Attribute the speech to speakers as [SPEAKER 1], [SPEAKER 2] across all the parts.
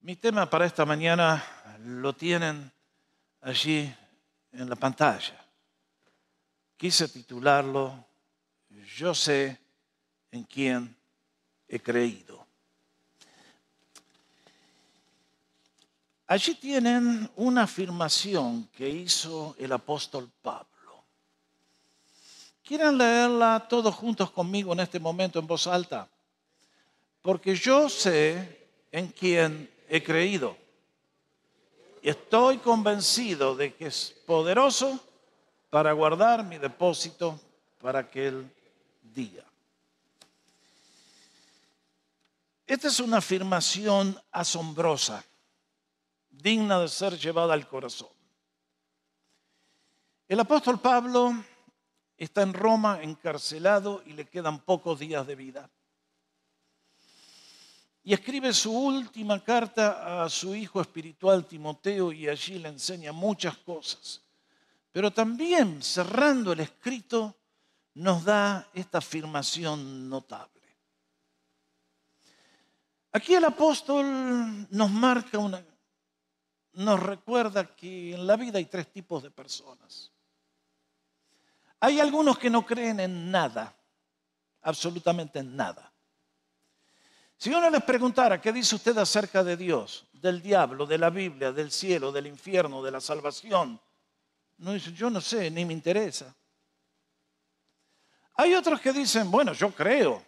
[SPEAKER 1] Mi tema para esta mañana lo tienen allí en la pantalla. Quise titularlo Yo sé en quién he creído. Allí tienen una afirmación que hizo el apóstol Pablo. ¿Quieren leerla todos juntos conmigo en este momento en voz alta? Porque yo sé en quién he creído. Y estoy convencido de que es poderoso para guardar mi depósito para aquel día. Esta es una afirmación asombrosa, digna de ser llevada al corazón. El apóstol Pablo está en Roma encarcelado y le quedan pocos días de vida. Y escribe su última carta a su hijo espiritual Timoteo y allí le enseña muchas cosas. Pero también cerrando el escrito nos da esta afirmación notable. Aquí el apóstol nos marca una, nos recuerda que en la vida hay tres tipos de personas. Hay algunos que no creen en nada, absolutamente en nada. Si uno les preguntara qué dice usted acerca de Dios, del diablo, de la Biblia, del cielo, del infierno, de la salvación, no dice, yo no sé, ni me interesa. Hay otros que dicen, bueno, yo creo.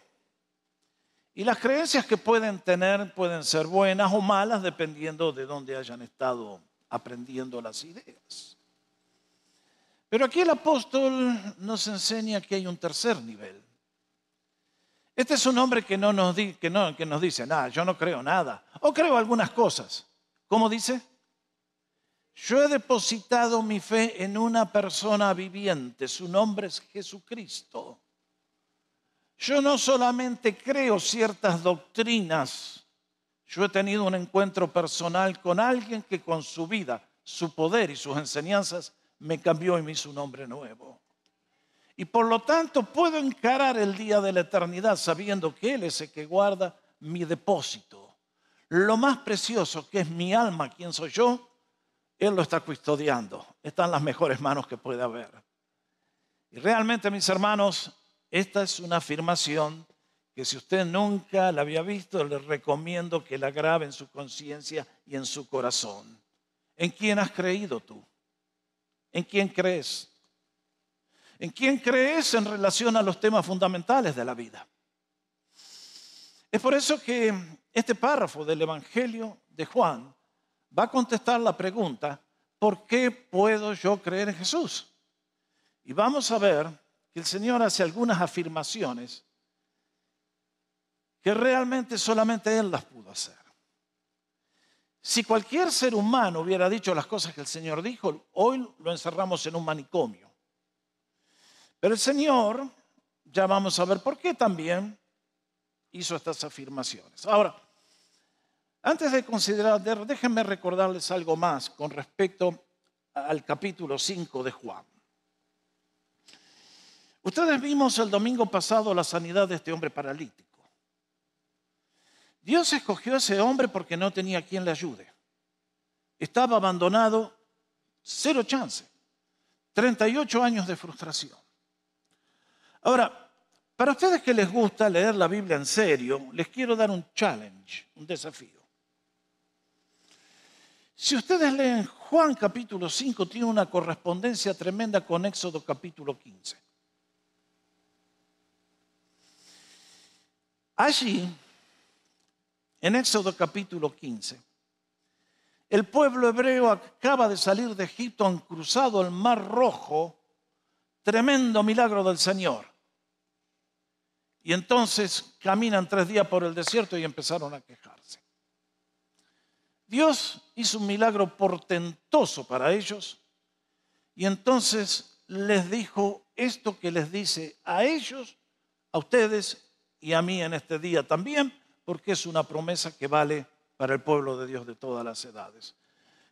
[SPEAKER 1] Y las creencias que pueden tener pueden ser buenas o malas dependiendo de dónde hayan estado aprendiendo las ideas. Pero aquí el apóstol nos enseña que hay un tercer nivel. Este es un hombre que, no nos, que, no, que nos dice, nada, yo no creo nada, o creo algunas cosas. ¿Cómo dice? Yo he depositado mi fe en una persona viviente, su nombre es Jesucristo. Yo no solamente creo ciertas doctrinas, yo he tenido un encuentro personal con alguien que con su vida, su poder y sus enseñanzas me cambió y me hizo un hombre nuevo. Y por lo tanto puedo encarar el día de la eternidad sabiendo que Él es el que guarda mi depósito. Lo más precioso que es mi alma, quién soy yo, Él lo está custodiando. Está en las mejores manos que puede haber. Y realmente, mis hermanos, esta es una afirmación que si usted nunca la había visto, le recomiendo que la grabe en su conciencia y en su corazón. ¿En quién has creído tú? ¿En quién crees? ¿En quién crees en relación a los temas fundamentales de la vida? Es por eso que este párrafo del Evangelio de Juan va a contestar la pregunta, ¿por qué puedo yo creer en Jesús? Y vamos a ver que el Señor hace algunas afirmaciones que realmente solamente Él las pudo hacer. Si cualquier ser humano hubiera dicho las cosas que el Señor dijo, hoy lo encerramos en un manicomio. Pero el Señor, ya vamos a ver por qué también hizo estas afirmaciones. Ahora, antes de considerar, déjenme recordarles algo más con respecto al capítulo 5 de Juan. Ustedes vimos el domingo pasado la sanidad de este hombre paralítico. Dios escogió a ese hombre porque no tenía quien le ayude. Estaba abandonado, cero chance. 38 años de frustración. Ahora, para ustedes que les gusta leer la Biblia en serio, les quiero dar un challenge, un desafío. Si ustedes leen Juan capítulo 5, tiene una correspondencia tremenda con Éxodo capítulo 15. Allí en Éxodo capítulo 15. El pueblo hebreo acaba de salir de Egipto, han cruzado el mar rojo, tremendo milagro del Señor. Y entonces caminan tres días por el desierto y empezaron a quejarse. Dios hizo un milagro portentoso para ellos y entonces les dijo esto que les dice a ellos, a ustedes y a mí en este día también porque es una promesa que vale para el pueblo de Dios de todas las edades.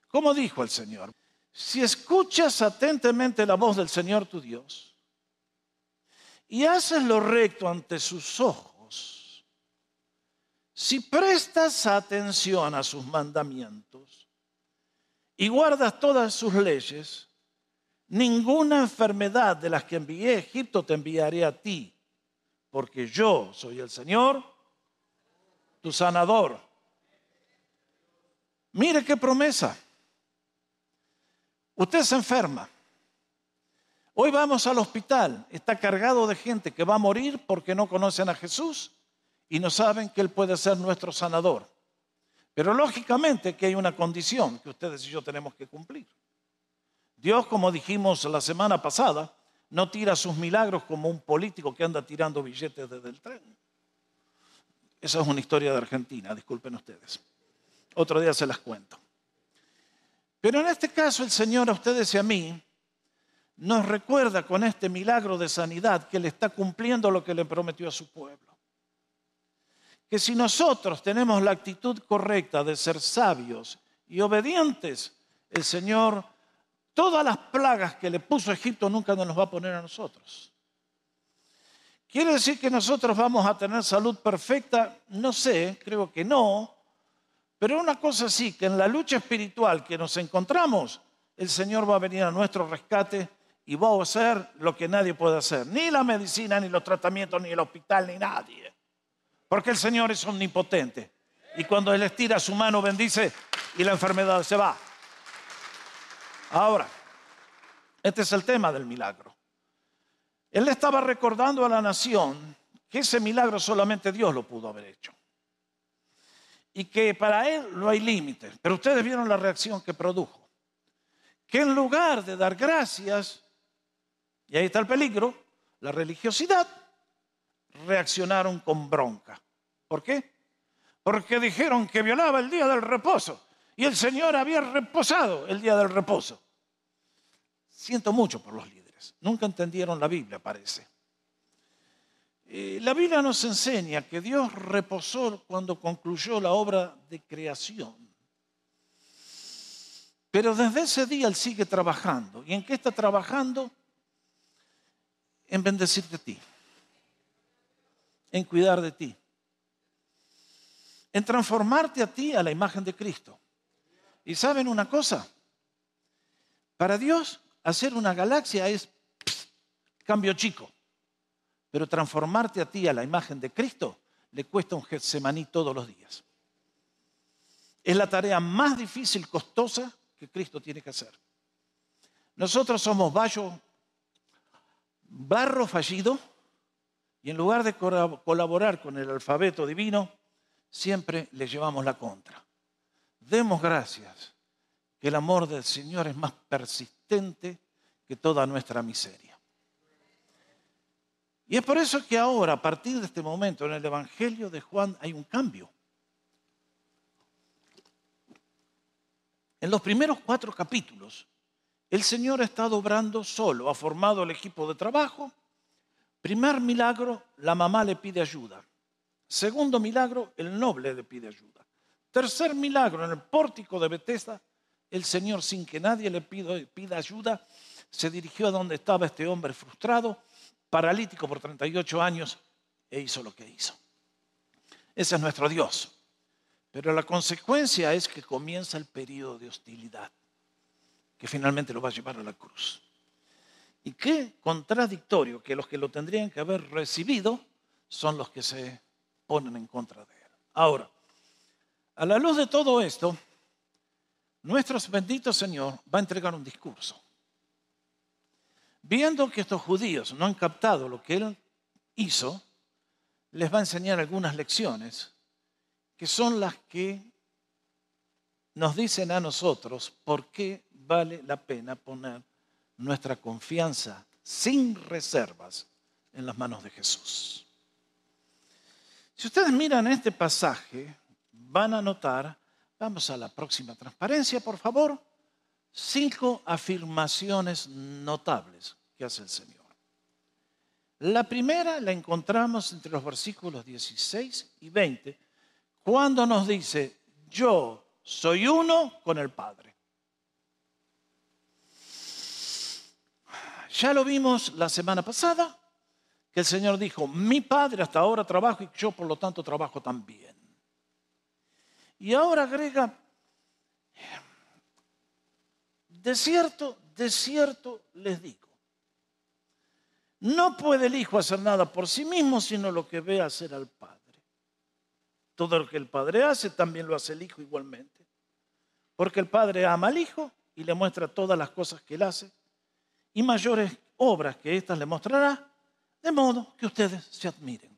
[SPEAKER 1] Como dijo el Señor, si escuchas atentamente la voz del Señor tu Dios y haces lo recto ante sus ojos, si prestas atención a sus mandamientos y guardas todas sus leyes, ninguna enfermedad de las que envié a Egipto te enviaré a ti, porque yo soy el Señor, tu sanador. Mire qué promesa. Usted se enferma. Hoy vamos al hospital, está cargado de gente que va a morir porque no conocen a Jesús y no saben que Él puede ser nuestro sanador. Pero lógicamente que hay una condición que ustedes y yo tenemos que cumplir. Dios, como dijimos la semana pasada, no tira sus milagros como un político que anda tirando billetes desde el tren. Esa es una historia de Argentina, disculpen ustedes. Otro día se las cuento. Pero en este caso el Señor a ustedes y a mí nos recuerda con este milagro de sanidad que Él está cumpliendo lo que le prometió a su pueblo. Que si nosotros tenemos la actitud correcta de ser sabios y obedientes, el Señor, todas las plagas que le puso a Egipto nunca nos va a poner a nosotros. ¿Quiere decir que nosotros vamos a tener salud perfecta? No sé, creo que no. Pero una cosa sí, que en la lucha espiritual que nos encontramos, el Señor va a venir a nuestro rescate y a hacer lo que nadie puede hacer. Ni la medicina, ni los tratamientos, ni el hospital, ni nadie. Porque el Señor es omnipotente. Y cuando Él estira su mano, bendice y la enfermedad se va. Ahora, este es el tema del milagro. Él le estaba recordando a la nación que ese milagro solamente Dios lo pudo haber hecho. Y que para Él no hay límites. Pero ustedes vieron la reacción que produjo. Que en lugar de dar gracias, y ahí está el peligro, la religiosidad, reaccionaron con bronca. ¿Por qué? Porque dijeron que violaba el día del reposo y el Señor había reposado el día del reposo. Siento mucho por los líderes. Nunca entendieron la Biblia, parece. Eh, la Biblia nos enseña que Dios reposó cuando concluyó la obra de creación. Pero desde ese día Él sigue trabajando. ¿Y en qué está trabajando? En bendecirte a ti, en cuidar de ti, en transformarte a ti a la imagen de Cristo. Y saben una cosa, para Dios hacer una galaxia es cambio chico, pero transformarte a ti a la imagen de Cristo le cuesta un Getsemaní todos los días. Es la tarea más difícil, costosa que Cristo tiene que hacer. Nosotros somos vallo barro fallido y en lugar de colaborar con el alfabeto divino, siempre le llevamos la contra. Demos gracias que el amor del Señor es más persistente que toda nuestra miseria. Y es por eso que ahora, a partir de este momento, en el Evangelio de Juan hay un cambio. En los primeros cuatro capítulos, el Señor ha estado obrando solo, ha formado el equipo de trabajo. Primer milagro, la mamá le pide ayuda. Segundo milagro, el noble le pide ayuda. Tercer milagro, en el pórtico de Bethesda, el Señor, sin que nadie le pida, ayuda, se dirigió a donde estaba este hombre frustrado, paralítico por 38 años, e hizo lo que hizo. Ese es nuestro Dios. Pero la consecuencia es que comienza el periodo de hostilidad que finalmente lo va a llevar a la cruz. Y qué contradictorio que los que lo tendrían que haber recibido son los que se ponen en contra de él. Ahora, a la luz de todo esto, nuestro bendito Señor va a entregar un discurso. Viendo que estos judíos no han captado lo que él hizo, les va a enseñar algunas lecciones que son las que nos dicen a nosotros por qué vale la pena poner nuestra confianza sin reservas en las manos de Jesús. Si ustedes miran este pasaje, van a notar, vamos a la próxima transparencia, por favor, cinco afirmaciones notables que hace el Señor. La primera la encontramos entre los versículos 16 y 20, cuando nos dice, yo soy uno con el Padre. Ya lo vimos la semana pasada, que el Señor dijo, mi Padre hasta ahora trabaja y yo por lo tanto trabajo también. Y ahora agrega, de cierto, de cierto les digo, no puede el Hijo hacer nada por sí mismo, sino lo que ve hacer al Padre. Todo lo que el Padre hace, también lo hace el Hijo igualmente. Porque el Padre ama al Hijo y le muestra todas las cosas que él hace, y mayores obras que éstas le mostrará, de modo que ustedes se admiren.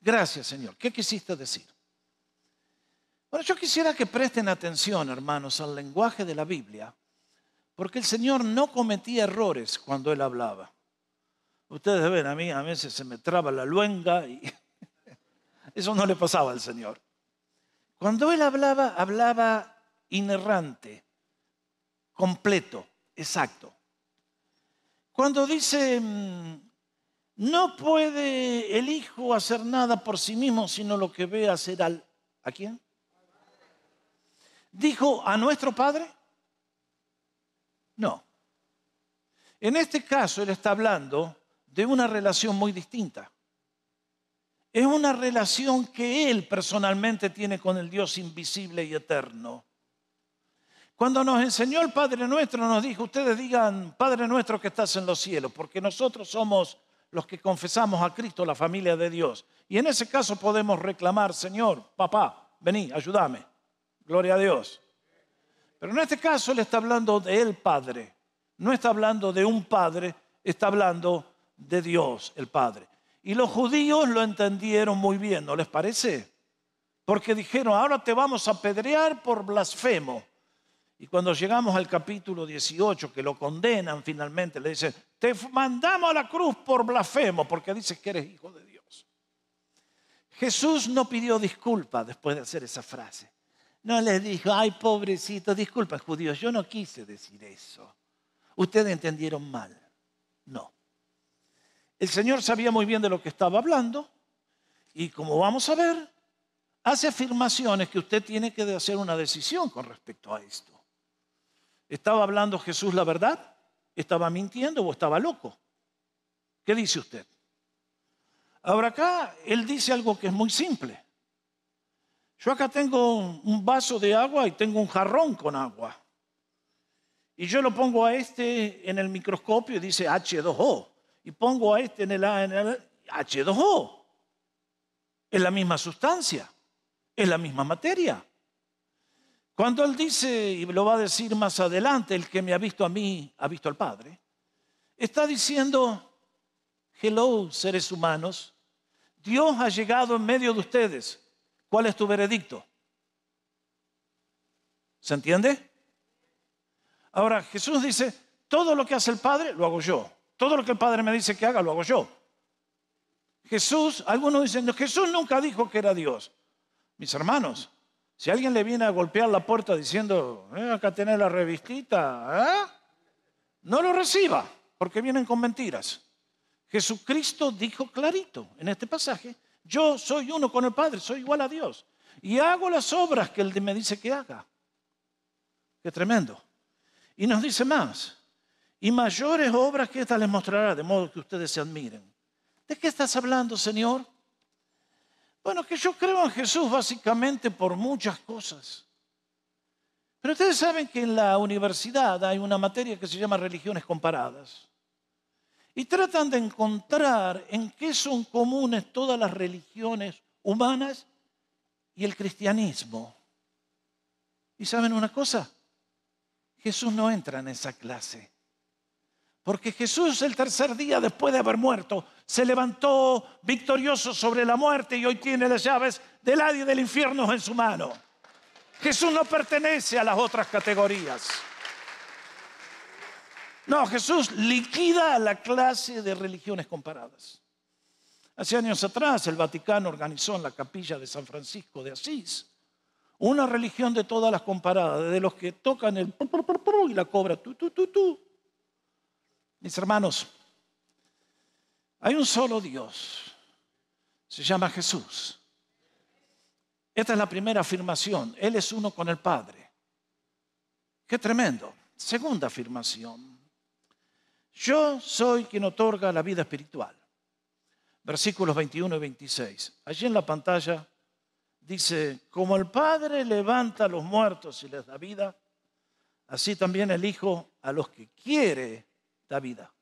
[SPEAKER 1] Gracias, Señor. ¿Qué quisiste decir? Bueno, yo quisiera que presten atención, hermanos, al lenguaje de la Biblia, porque el Señor no cometía errores cuando Él hablaba. Ustedes ven, a mí a veces se me traba la luenga y eso no le pasaba al Señor. Cuando Él hablaba, hablaba inerrante, completo, exacto. Cuando dice, mm, no puede el Hijo hacer nada por sí mismo, sino lo que ve hacer al... ¿A quién? ¿Dijo a nuestro Padre? No. En este caso, Él está hablando de una relación muy distinta. Es una relación que Él personalmente tiene con el Dios invisible y eterno. Cuando nos enseñó el Padre Nuestro, nos dijo, ustedes digan, Padre Nuestro que estás en los cielos, porque nosotros somos los que confesamos a Cristo, la familia de Dios. Y en ese caso podemos reclamar, Señor, papá, vení, ayúdame. Gloria a Dios. Pero en este caso Él está hablando de el Padre. No está hablando de un Padre, está hablando de Dios, el Padre. Y los judíos lo entendieron muy bien, ¿no les parece? Porque dijeron, ahora te vamos a apedrear por blasfemo. Y cuando llegamos al capítulo 18, que lo condenan finalmente, le dicen, te mandamos a la cruz por blasfemo, porque dices que eres hijo de Dios. Jesús no pidió disculpa después de hacer esa frase. No le dijo, ay pobrecito, disculpa judíos, yo no quise decir eso. Ustedes entendieron mal. No. El Señor sabía muy bien de lo que estaba hablando y como vamos a ver, hace afirmaciones que usted tiene que hacer una decisión con respecto a esto. ¿Estaba hablando Jesús la verdad? ¿Estaba mintiendo o estaba loco? ¿Qué dice usted? Ahora acá él dice algo que es muy simple. Yo acá tengo un vaso de agua y tengo un jarrón con agua. Y yo lo pongo a este en el microscopio y dice H2O. Y pongo a este en el, en el H2O. Es la misma sustancia, es la misma materia. Cuando Él dice, y lo va a decir más adelante, el que me ha visto a mí, ha visto al Padre, está diciendo, hello seres humanos, Dios ha llegado en medio de ustedes. ¿Cuál es tu veredicto? ¿Se entiende? Ahora Jesús dice, todo lo que hace el Padre, lo hago yo. Todo lo que el Padre me dice que haga, lo hago yo. Jesús, algunos dicen, Jesús nunca dijo que era Dios. Mis hermanos, si alguien le viene a golpear la puerta diciendo, eh, acá tenés la revistita, ¿eh? no lo reciba, porque vienen con mentiras. Jesucristo dijo clarito en este pasaje, yo soy uno con el Padre, soy igual a Dios. Y hago las obras que Él me dice que haga. Qué tremendo. Y nos dice más, y mayores obras que esta les mostrará, de modo que ustedes se admiren. ¿De qué estás hablando, Señor? Bueno, que yo creo en Jesús básicamente por muchas cosas. Pero ustedes saben que en la universidad hay una materia que se llama religiones comparadas. Y tratan de encontrar en qué son comunes todas las religiones humanas y el cristianismo. ¿Y saben una cosa? Jesús no entra en esa clase. Porque Jesús el tercer día después de haber muerto se levantó victorioso sobre la muerte y hoy tiene las llaves del área y del infierno en su mano. Jesús no pertenece a las otras categorías. No, Jesús liquida la clase de religiones comparadas. Hace años atrás el Vaticano organizó en la capilla de San Francisco de Asís una religión de todas las comparadas, de los que tocan el y la cobra tú, tú, tú, tú mis hermanos, hay un solo Dios. Se llama Jesús. Esta es la primera afirmación. Él es uno con el Padre. Qué tremendo. Segunda afirmación. Yo soy quien otorga la vida espiritual. Versículos 21 y 26. Allí en la pantalla dice, como el Padre levanta a los muertos y les da vida, así también el Hijo a los que quiere da vida.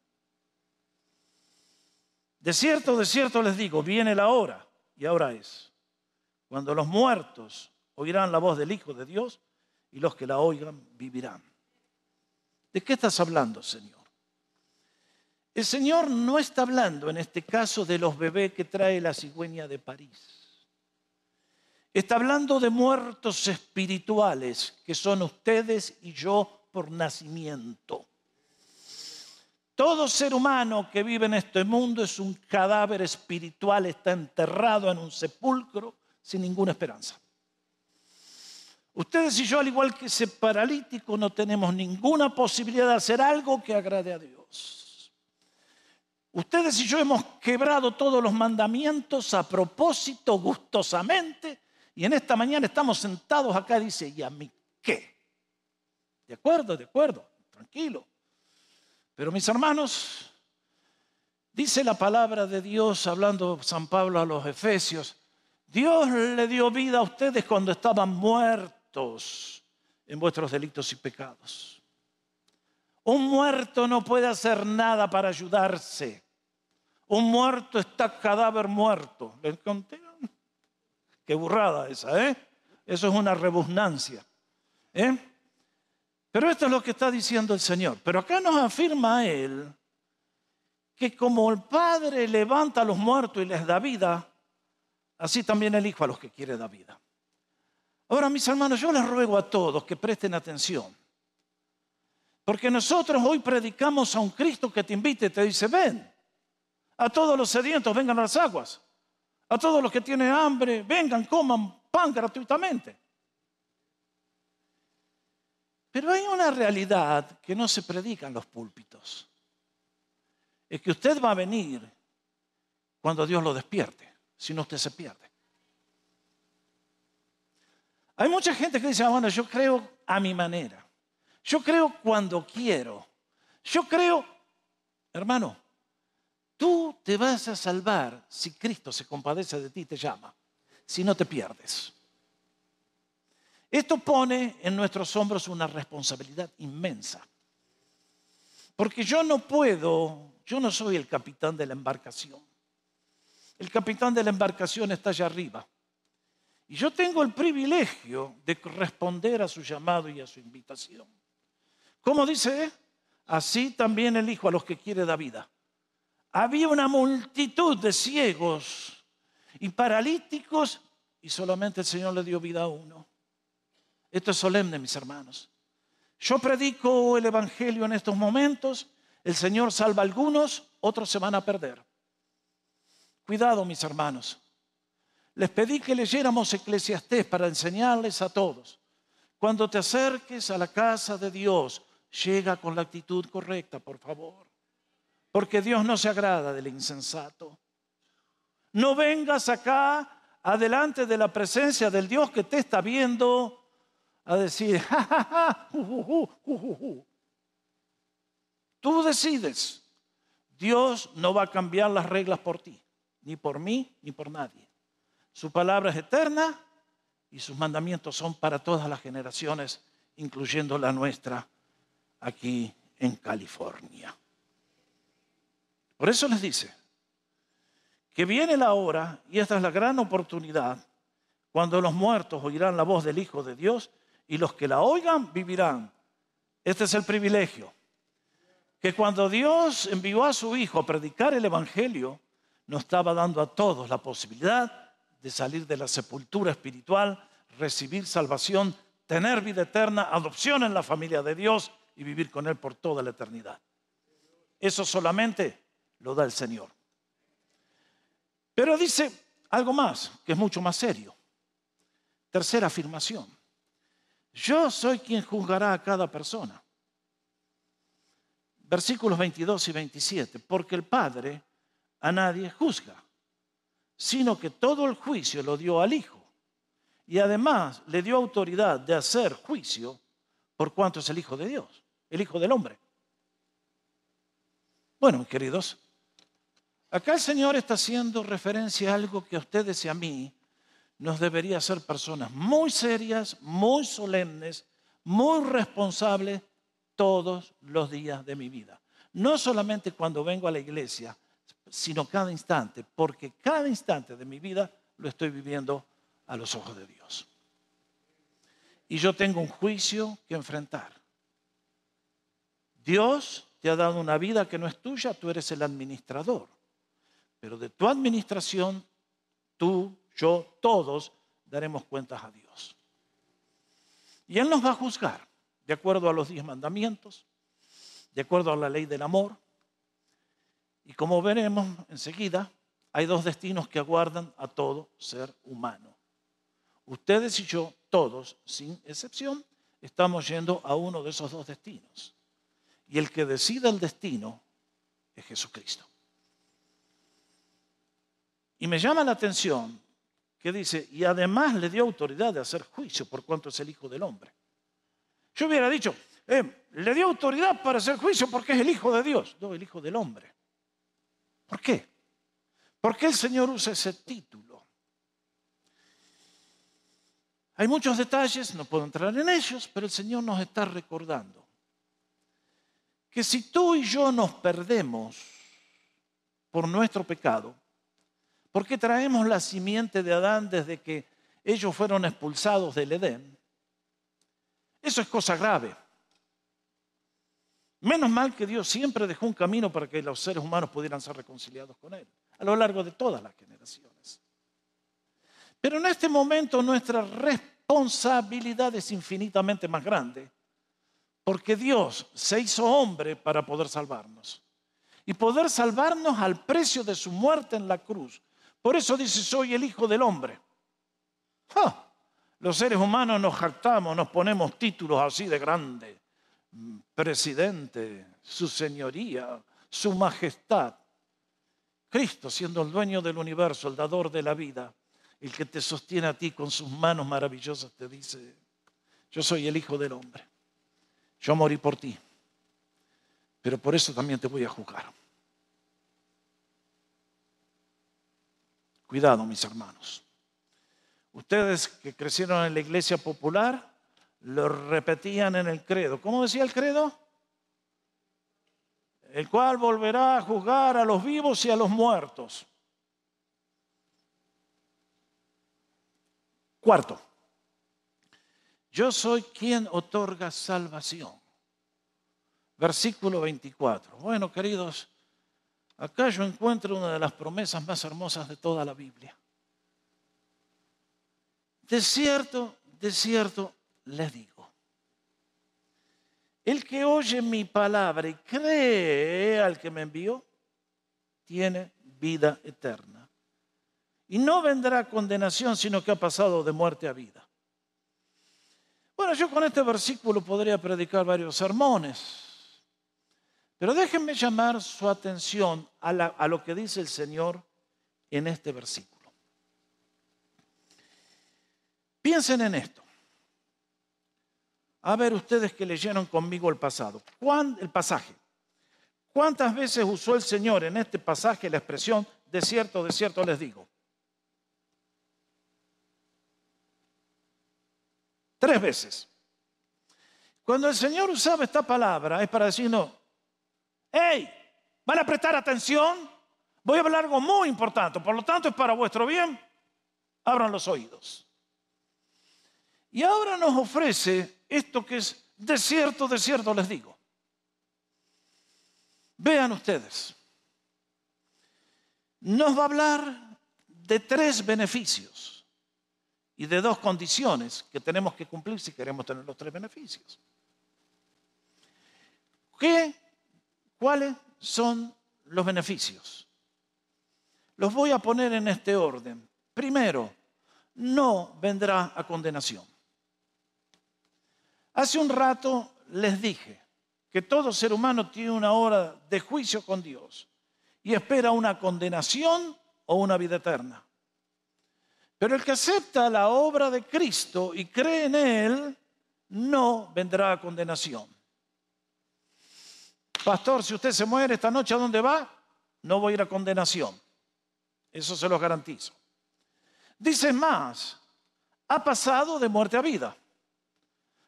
[SPEAKER 1] De cierto, de cierto les digo, viene la hora, y ahora es, cuando los muertos oirán la voz del Hijo de Dios y los que la oigan vivirán. ¿De qué estás hablando, Señor? El Señor no está hablando en este caso de los bebés que trae la cigüeña de París. Está hablando de muertos espirituales que son ustedes y yo por nacimiento. Todo ser humano que vive en este mundo es un cadáver espiritual, está enterrado en un sepulcro sin ninguna esperanza. Ustedes y yo, al igual que ese paralítico, no tenemos ninguna posibilidad de hacer algo que agrade a Dios. Ustedes y yo hemos quebrado todos los mandamientos a propósito, gustosamente, y en esta mañana estamos sentados acá dice, ¿y a mí qué? De acuerdo, de acuerdo, tranquilo. Pero mis hermanos, dice la palabra de Dios hablando San Pablo a los Efesios, Dios le dio vida a ustedes cuando estaban muertos en vuestros delitos y pecados. Un muerto no puede hacer nada para ayudarse. Un muerto está cadáver muerto. ¿Les conté? Qué burrada esa, ¿eh? Eso es una rebusnancia. ¿eh? Pero esto es lo que está diciendo el Señor. Pero acá nos afirma Él que como el Padre levanta a los muertos y les da vida, así también el Hijo a los que quiere da vida. Ahora, mis hermanos, yo les ruego a todos que presten atención. Porque nosotros hoy predicamos a un Cristo que te invite y te dice, ven, a todos los sedientos vengan a las aguas. A todos los que tienen hambre, vengan, coman pan gratuitamente. Pero hay una realidad que no se predica en los púlpitos. Es que usted va a venir cuando Dios lo despierte, si no usted se pierde. Hay mucha gente que dice, ah, bueno, yo creo a mi manera. Yo creo cuando quiero. Yo creo, hermano, Tú te vas a salvar si Cristo se compadece de ti y te llama, si no te pierdes. Esto pone en nuestros hombros una responsabilidad inmensa. Porque yo no puedo, yo no soy el capitán de la embarcación. El capitán de la embarcación está allá arriba. Y yo tengo el privilegio de responder a su llamado y a su invitación. ¿Cómo dice? Así también el Hijo a los que quiere da vida había una multitud de ciegos y paralíticos y solamente el Señor le dio vida a uno. Esto es solemne, mis hermanos. Yo predico el Evangelio en estos momentos, el Señor salva a algunos, otros se van a perder. Cuidado, mis hermanos. Les pedí que leyéramos Eclesiastés para enseñarles a todos. Cuando te acerques a la casa de Dios, llega con la actitud correcta, por favor porque Dios no se agrada del insensato. No vengas acá adelante de la presencia del Dios que te está viendo a decir, ja, ja, ja, tú decides. Dios no va a cambiar las reglas por ti, ni por mí, ni por nadie. Su palabra es eterna y sus mandamientos son para todas las generaciones, incluyendo la nuestra aquí en California. Por eso les dice que viene la hora, y esta es la gran oportunidad, cuando los muertos oirán la voz del Hijo de Dios y los que la oigan vivirán. Este es el privilegio. Que cuando Dios envió a su Hijo a predicar el Evangelio, nos estaba dando a todos la posibilidad de salir de la sepultura espiritual, recibir salvación, tener vida eterna, adopción en la familia de Dios y vivir con Él por toda la eternidad. Eso solamente lo da el Señor. Pero dice algo más, que es mucho más serio. Tercera afirmación. Yo soy quien juzgará a cada persona. Versículos 22 y 27. Porque el Padre a nadie juzga, sino que todo el juicio lo dio al Hijo. Y además le dio autoridad de hacer juicio por cuanto es el Hijo de Dios, el Hijo del hombre. Bueno, queridos, Acá el Señor está haciendo referencia a algo que a ustedes y a mí nos debería hacer personas muy serias, muy solemnes, muy responsables todos los días de mi vida. No solamente cuando vengo a la iglesia, sino cada instante, porque cada instante de mi vida lo estoy viviendo a los ojos de Dios. Y yo tengo un juicio que enfrentar. Dios te ha dado una vida que no es tuya, tú eres el administrador. Pero de tu administración, tú, yo, todos daremos cuentas a Dios. Y Él nos va a juzgar de acuerdo a los diez mandamientos, de acuerdo a la ley del amor. Y como veremos enseguida, hay dos destinos que aguardan a todo ser humano. Ustedes y yo, todos, sin excepción, estamos yendo a uno de esos dos destinos. Y el que decide el destino es Jesucristo. Y me llama la atención que dice, y además le dio autoridad de hacer juicio por cuanto es el Hijo del Hombre. Yo hubiera dicho, eh, le dio autoridad para hacer juicio porque es el Hijo de Dios, no el Hijo del Hombre. ¿Por qué? ¿Por qué el Señor usa ese título? Hay muchos detalles, no puedo entrar en ellos, pero el Señor nos está recordando que si tú y yo nos perdemos por nuestro pecado, porque traemos la simiente de Adán desde que ellos fueron expulsados del Edén, eso es cosa grave. Menos mal que Dios siempre dejó un camino para que los seres humanos pudieran ser reconciliados con Él, a lo largo de todas las generaciones. Pero en este momento nuestra responsabilidad es infinitamente más grande, porque Dios se hizo hombre para poder salvarnos. Y poder salvarnos al precio de su muerte en la cruz. Por eso dice, soy el Hijo del Hombre. Los seres humanos nos jactamos, nos ponemos títulos así de grande presidente, su señoría, su majestad. Cristo siendo el dueño del universo, el dador de la vida, el que te sostiene a ti con sus manos maravillosas, te dice, yo soy el Hijo del Hombre, yo morí por ti, pero por eso también te voy a juzgar. Cuidado, mis hermanos. Ustedes que crecieron en la iglesia popular, lo repetían en el credo. ¿Cómo decía el credo? El cual volverá a juzgar a los vivos y a los muertos. Cuarto, yo soy quien otorga salvación. Versículo 24. Bueno, queridos, acá yo encuentro una de las promesas más hermosas de toda la Biblia. De cierto, de cierto, les digo, el que oye mi palabra y cree al que me envió, tiene vida eterna. Y no vendrá condenación, sino que ha pasado de muerte a vida. Bueno, yo con este versículo podría predicar varios sermones, pero déjenme llamar su atención a, lo que dice el Señor en este versículo. Piensen en esto. A ver ustedes que leyeron conmigo el pasado. el pasaje. ¿Cuántas veces usó el Señor en este pasaje la expresión de cierto, de cierto les digo? Tres veces. Cuando el Señor usaba esta palabra es para decirnos, hey, ¿van a prestar atención? Voy a hablar algo muy importante, por lo tanto es para vuestro bien. Abran los oídos. Y ahora nos ofrece esto que es de cierto, de cierto les digo. Vean ustedes, nos va a hablar de tres beneficios y de dos condiciones que tenemos que cumplir si queremos tener los tres beneficios. ¿Qué? ¿Cuáles son los beneficios? Los voy a poner en este orden. Primero, no vendrá a condenación. Hace un rato les dije que todo ser humano tiene una hora de juicio con Dios y espera una condenación o una vida eterna. Pero el que acepta la obra de Cristo y cree en Él, no vendrá a condenación. Pastor, si usted se muere esta noche, ¿a dónde va? No voy a ir a condenación. Eso se lo garantizo. Dice más, ha pasado de muerte a vida.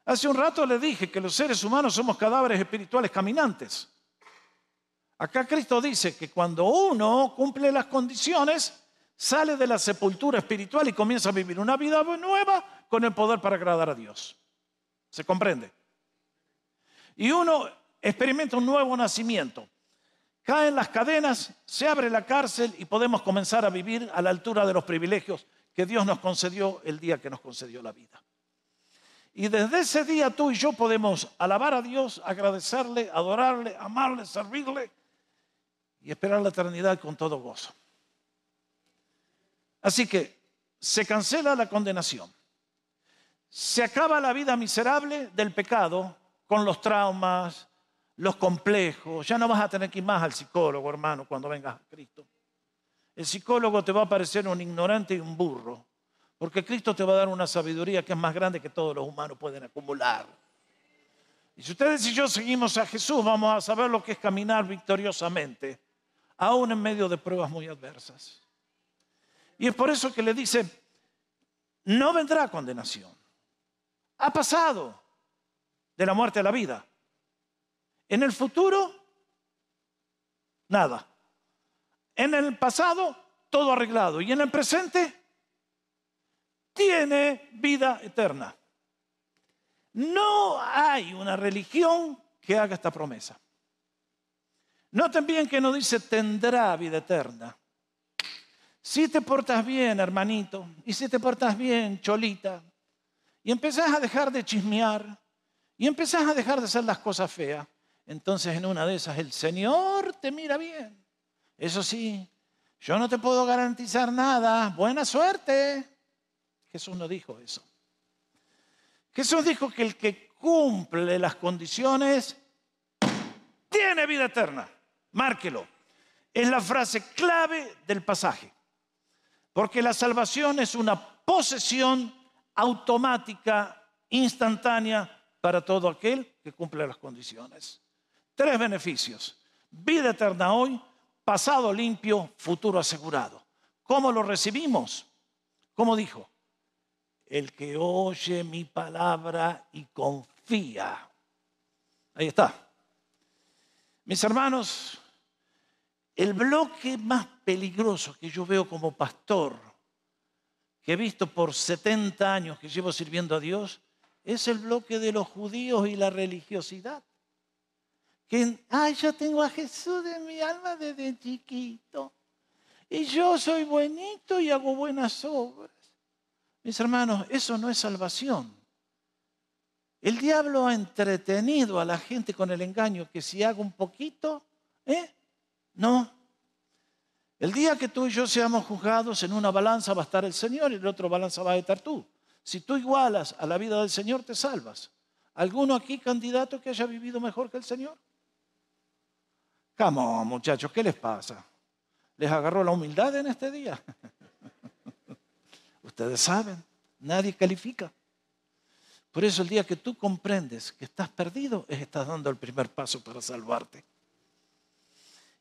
[SPEAKER 1] Hace un rato le dije que los seres humanos somos cadáveres espirituales caminantes. Acá Cristo dice que cuando uno cumple las condiciones, sale de la sepultura espiritual y comienza a vivir una vida nueva con el poder para agradar a Dios. ¿Se comprende? Y uno experimenta un nuevo nacimiento. Caen las cadenas, se abre la cárcel y podemos comenzar a vivir a la altura de los privilegios que Dios nos concedió el día que nos concedió la vida. Y desde ese día tú y yo podemos alabar a Dios, agradecerle, adorarle, amarle, servirle y esperar la eternidad con todo gozo. Así que se cancela la condenación. Se acaba la vida miserable del pecado con los traumas, los complejos. Ya no vas a tener que ir más al psicólogo, hermano, cuando vengas a Cristo. El psicólogo te va a parecer un ignorante y un burro, porque Cristo te va a dar una sabiduría que es más grande que todos los humanos pueden acumular. Y si ustedes y yo seguimos a Jesús, vamos a saber lo que es caminar victoriosamente, aún en medio de pruebas muy adversas. Y es por eso que le dice, no vendrá condenación. Ha pasado de la muerte a la vida. En el futuro, nada. En el pasado, todo arreglado. Y en el presente, tiene vida eterna. No hay una religión que haga esta promesa. Noten bien que no dice tendrá vida eterna. Si te portas bien, hermanito, y si te portas bien, cholita, y empezás a dejar de chismear, y empezás a dejar de hacer las cosas feas, entonces en una de esas el Señor te mira bien. Eso sí, yo no te puedo garantizar nada. Buena suerte. Jesús no dijo eso. Jesús dijo que el que cumple las condiciones tiene vida eterna. Márquelo. Es la frase clave del pasaje. Porque la salvación es una posesión automática, instantánea, para todo aquel que cumple las condiciones. Tres beneficios. Vida eterna hoy, pasado limpio, futuro asegurado. ¿Cómo lo recibimos? ¿Cómo dijo? El que oye mi palabra y confía. Ahí está. Mis hermanos, el bloque más peligroso que yo veo como pastor, que he visto por 70 años que llevo sirviendo a Dios, es el bloque de los judíos y la religiosidad. Que, ay, yo tengo a Jesús en mi alma desde chiquito. Y yo soy buenito y hago buenas obras. Mis hermanos, eso no es salvación. El diablo ha entretenido a la gente con el engaño que si hago un poquito, ¿eh? No. El día que tú y yo seamos juzgados en una balanza va a estar el Señor y en otra balanza va a estar tú. Si tú igualas a la vida del Señor, te salvas. ¿Alguno aquí candidato que haya vivido mejor que el Señor? Come muchachos, ¿qué les pasa? ¿Les agarró la humildad en este día? Ustedes saben, nadie califica. Por eso el día que tú comprendes que estás perdido, es estás dando el primer paso para salvarte.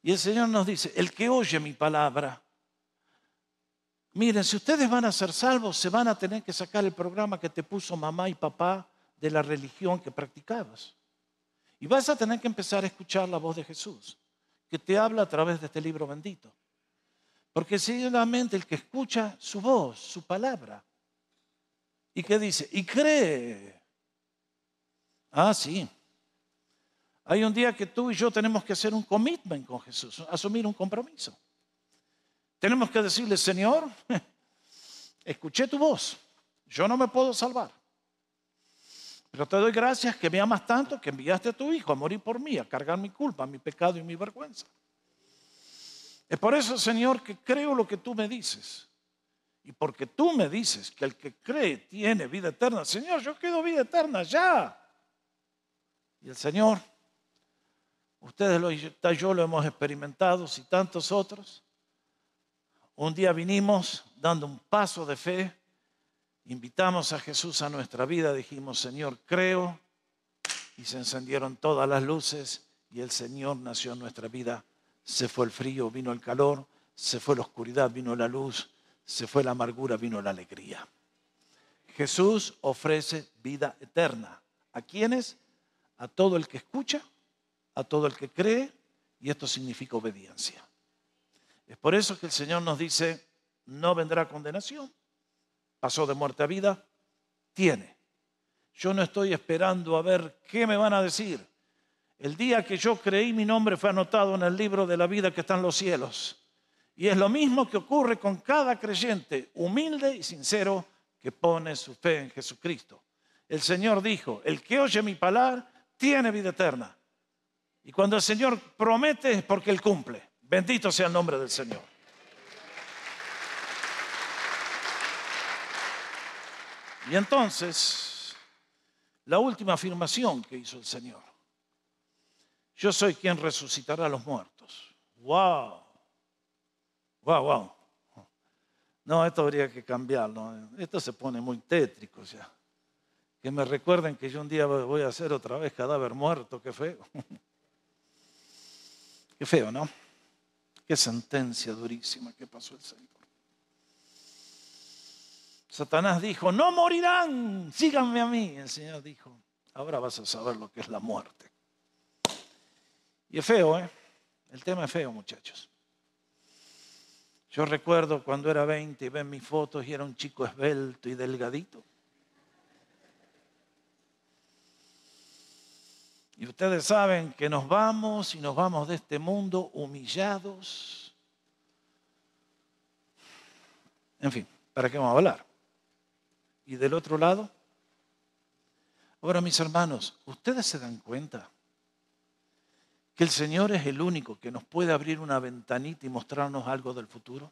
[SPEAKER 1] Y el Señor nos dice, el que oye mi palabra Miren, si ustedes van a ser salvos, se van a tener que sacar el programa que te puso mamá y papá de la religión que practicabas. Y vas a tener que empezar a escuchar la voz de Jesús, que te habla a través de este libro bendito. Porque sencillamente el que escucha su voz, su palabra, y que dice, y cree. Ah, sí. Hay un día que tú y yo tenemos que hacer un commitment con Jesús, asumir un compromiso. Tenemos que decirle, Señor, escuché tu voz, yo no me puedo salvar. Pero te doy gracias que me amas tanto que enviaste a tu Hijo a morir por mí, a cargar mi culpa, mi pecado y mi vergüenza. Es por eso, Señor, que creo lo que tú me dices. Y porque tú me dices que el que cree tiene vida eterna, Señor, yo quiero vida eterna ya. Y el Señor, ustedes lo, yo lo hemos experimentado, y tantos otros, un día vinimos dando un paso de fe, invitamos a Jesús a nuestra vida, dijimos, Señor, creo, y se encendieron todas las luces y el Señor nació en nuestra vida. Se fue el frío, vino el calor, se fue la oscuridad, vino la luz, se fue la amargura, vino la alegría. Jesús ofrece vida eterna. ¿A quiénes? A todo el que escucha, a todo el que cree, y esto significa obediencia. Es por eso que el Señor nos dice, no vendrá condenación, pasó de muerte a vida, tiene. Yo no estoy esperando a ver qué me van a decir. El día que yo creí mi nombre fue anotado en el libro de la vida que está en los cielos. Y es lo mismo que ocurre con cada creyente humilde y sincero que pone su fe en Jesucristo. El Señor dijo, el que oye mi palabra tiene vida eterna. Y cuando el Señor promete es porque Él cumple. Bendito sea el nombre del Señor. Y entonces, la última afirmación que hizo el Señor. Yo soy quien resucitará a los muertos. ¡Wow! ¡Wow, wow! No, esto habría que cambiarlo. Esto se pone muy tétrico ya. Que me recuerden que yo un día voy a hacer otra vez cadáver muerto, qué feo. Qué feo, ¿no? Qué sentencia durísima que pasó el Señor. Satanás dijo, no morirán, síganme a mí. El Señor dijo, ahora vas a saber lo que es la muerte. Y es feo, ¿eh? El tema es feo, muchachos. Yo recuerdo cuando era 20 y ven mis fotos y era un chico esbelto y delgadito. Y ustedes saben que nos vamos y nos vamos de este mundo humillados. En fin, ¿para qué vamos a hablar? Y del otro lado, ahora mis hermanos, ¿ustedes se dan cuenta que el Señor es el único que nos puede abrir una ventanita y mostrarnos algo del futuro?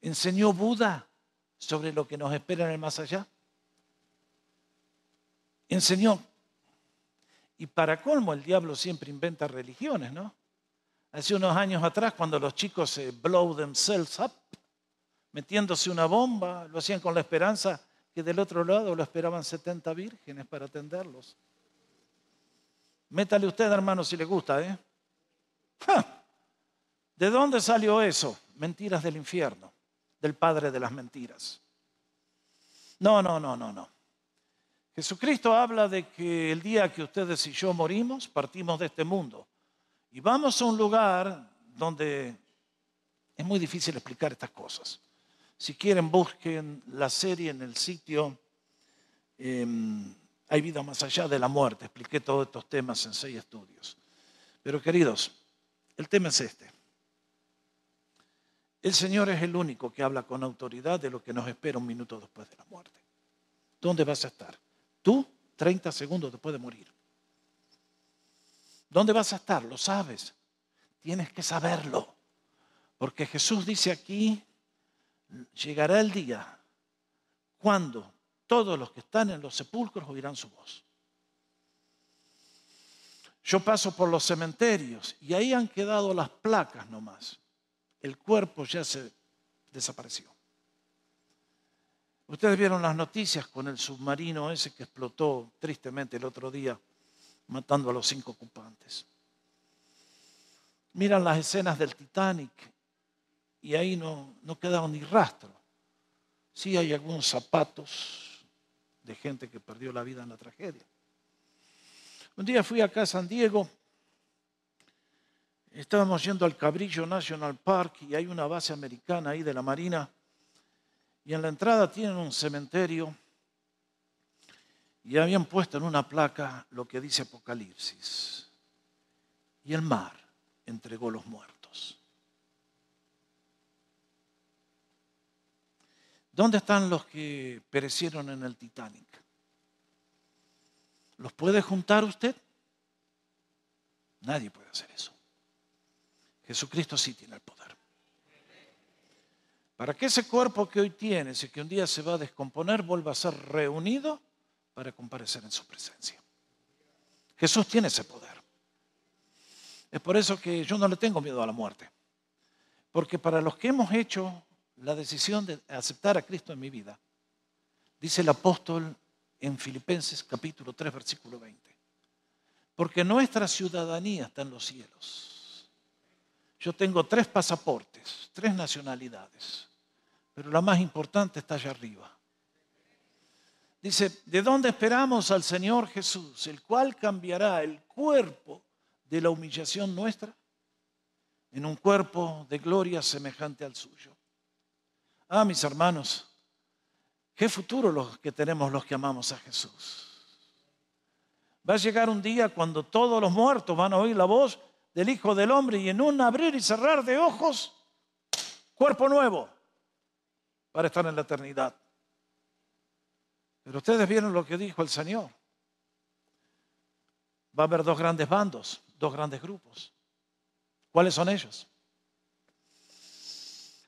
[SPEAKER 1] ¿Enseñó Buda sobre lo que nos espera en el más allá? Enseñó. Y para colmo, el diablo siempre inventa religiones, ¿no? Hace unos años atrás, cuando los chicos se blow themselves up, metiéndose una bomba, lo hacían con la esperanza que del otro lado lo esperaban 70 vírgenes para atenderlos. Métale usted, hermano, si le gusta, ¿eh? ¿De dónde salió eso? Mentiras del infierno, del padre de las mentiras. No, no, no, no, no. Jesucristo habla de que el día que ustedes y yo morimos, partimos de este mundo y vamos a un lugar donde es muy difícil explicar estas cosas. Si quieren, busquen la serie en el sitio em, Hay vida más allá de la muerte. Expliqué todos estos temas en seis estudios. Pero queridos, el tema es este. El Señor es el único que habla con autoridad de lo que nos espera un minuto después de la muerte. ¿Dónde vas a estar? Tú, 30 segundos después de morir. ¿Dónde vas a estar? Lo sabes. Tienes que saberlo. Porque Jesús dice aquí, llegará el día cuando todos los que están en los sepulcros oirán su voz. Yo paso por los cementerios y ahí han quedado las placas nomás. El cuerpo ya se desapareció. Ustedes vieron las noticias con el submarino ese que explotó tristemente el otro día, matando a los cinco ocupantes. Miran las escenas del Titanic y ahí no, no quedaron ni rastro. Sí hay algunos zapatos de gente que perdió la vida en la tragedia. Un día fui acá a San Diego, estábamos yendo al Cabrillo National Park y hay una base americana ahí de la Marina y en la entrada tienen un cementerio y habían puesto en una placa lo que dice Apocalipsis. Y el mar entregó los muertos. ¿Dónde están los que perecieron en el Titanic? ¿Los puede juntar usted? Nadie puede hacer eso. Jesucristo sí tiene el poder. Para que ese cuerpo que hoy tienes y que un día se va a descomponer vuelva a ser reunido para comparecer en su presencia. Jesús tiene ese poder. Es por eso que yo no le tengo miedo a la muerte. Porque para los que hemos hecho la decisión de aceptar a Cristo en mi vida, dice el apóstol en Filipenses capítulo 3 versículo 20, porque nuestra ciudadanía está en los cielos Yo tengo tres pasaportes, tres nacionalidades, pero la más importante está allá arriba. Dice, ¿de dónde esperamos al Señor Jesús, el cual cambiará el cuerpo de la humillación nuestra en un cuerpo de gloria semejante al suyo? Ah, mis hermanos, qué futuro los que tenemos los que amamos a Jesús. Va a llegar un día cuando todos los muertos van a oír la voz del Hijo del Hombre y en un abrir y cerrar de ojos, cuerpo nuevo para estar en la eternidad. Pero ustedes vieron lo que dijo el Señor. Va a haber dos grandes bandos, dos grandes grupos. ¿Cuáles son ellos?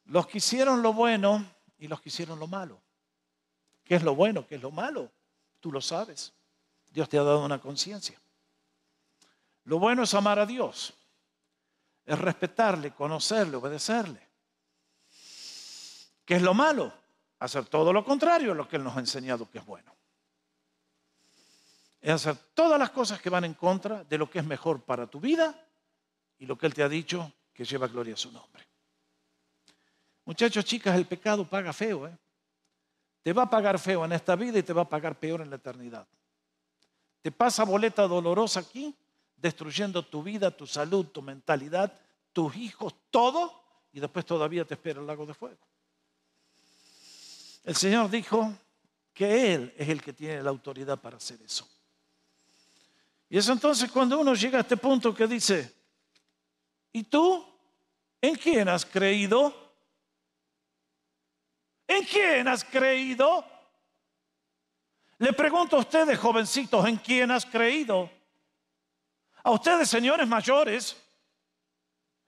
[SPEAKER 1] Los que hicieron lo bueno y los que hicieron lo malo. ¿Qué es lo bueno? ¿Qué es lo malo? Tú lo sabes. Dios te ha dado una conciencia. Lo bueno es amar a Dios, es respetarle, conocerle, obedecerle. ¿Qué es lo malo? Hacer todo lo contrario a lo que Él nos ha enseñado que es bueno. Es hacer todas las cosas que van en contra de lo que es mejor para tu vida y lo que Él te ha dicho que lleva gloria a su nombre. Muchachos, chicas, el pecado paga feo. ¿eh? Te va a pagar feo en esta vida y te va a pagar peor en la eternidad. Te pasa boleta dolorosa aquí destruyendo tu vida, tu salud, tu mentalidad, tus hijos, todo, y después todavía te espera el lago de fuego. El Señor dijo que Él es el que tiene la autoridad para hacer eso. Y es entonces cuando uno llega a este punto que dice, ¿y tú en quién has creído? ¿En quién has creído? Le pregunto a ustedes, jovencitos, ¿en quién has creído? A ustedes, señores mayores,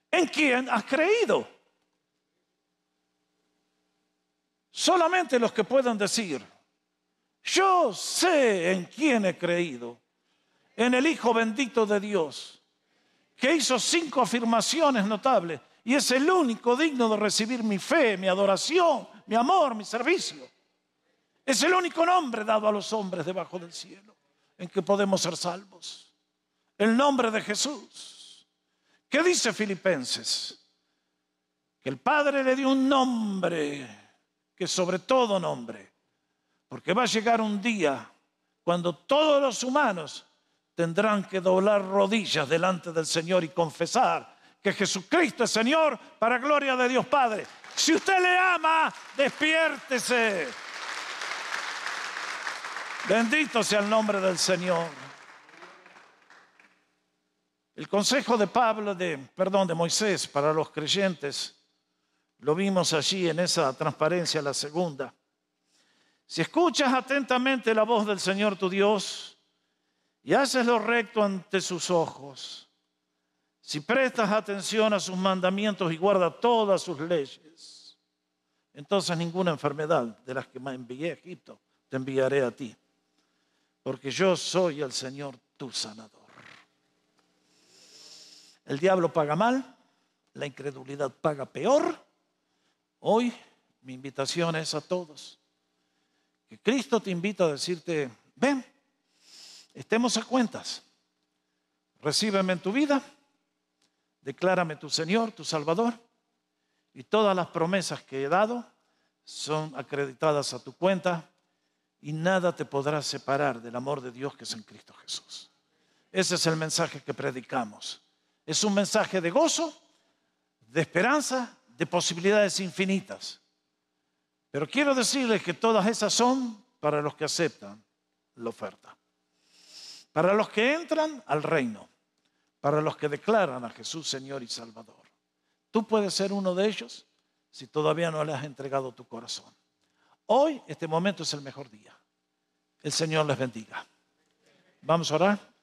[SPEAKER 1] ¿en quién has creído? Solamente los que puedan decir, yo sé en quién he creído, en el Hijo bendito de Dios, que hizo cinco afirmaciones notables y es el único digno de recibir mi fe, mi adoración, mi amor, mi servicio. Es el único nombre dado a los hombres debajo del cielo en que podemos ser salvos el nombre de Jesús. ¿Qué dice Filipenses? Que el Padre le dio un nombre, que sobre todo nombre, porque va a llegar un día cuando todos los humanos tendrán que doblar rodillas delante del Señor y confesar que Jesucristo es Señor para gloria de Dios Padre. Si usted le ama, despiértese. Bendito sea el nombre del Señor. El consejo de Pablo, de, perdón, de Moisés para los creyentes, lo vimos allí en esa transparencia, la segunda. Si escuchas atentamente la voz del Señor tu Dios y haces lo recto ante sus ojos, si prestas atención a sus mandamientos y guardas todas sus leyes, entonces ninguna enfermedad de las que me envié a Egipto te enviaré a ti, porque yo soy el Señor tu sanador. El diablo paga mal, la incredulidad paga peor. Hoy mi invitación es a todos. Que Cristo te invita a decirte, ven, estemos a cuentas. Recíbeme en tu vida, declárame tu Señor, tu Salvador, y todas las promesas que he dado son acreditadas a tu cuenta y nada te podrá separar del amor de Dios que es en Cristo Jesús. Ese es el mensaje que predicamos. Es un mensaje de gozo, de esperanza, de posibilidades infinitas. Pero quiero decirles que todas esas son para los que aceptan la oferta. Para los que entran al reino. Para los que declaran a Jesús Señor y Salvador. Tú puedes ser uno de ellos si todavía no le has entregado tu corazón. Hoy, este momento es el mejor día. El Señor les bendiga. Vamos a orar.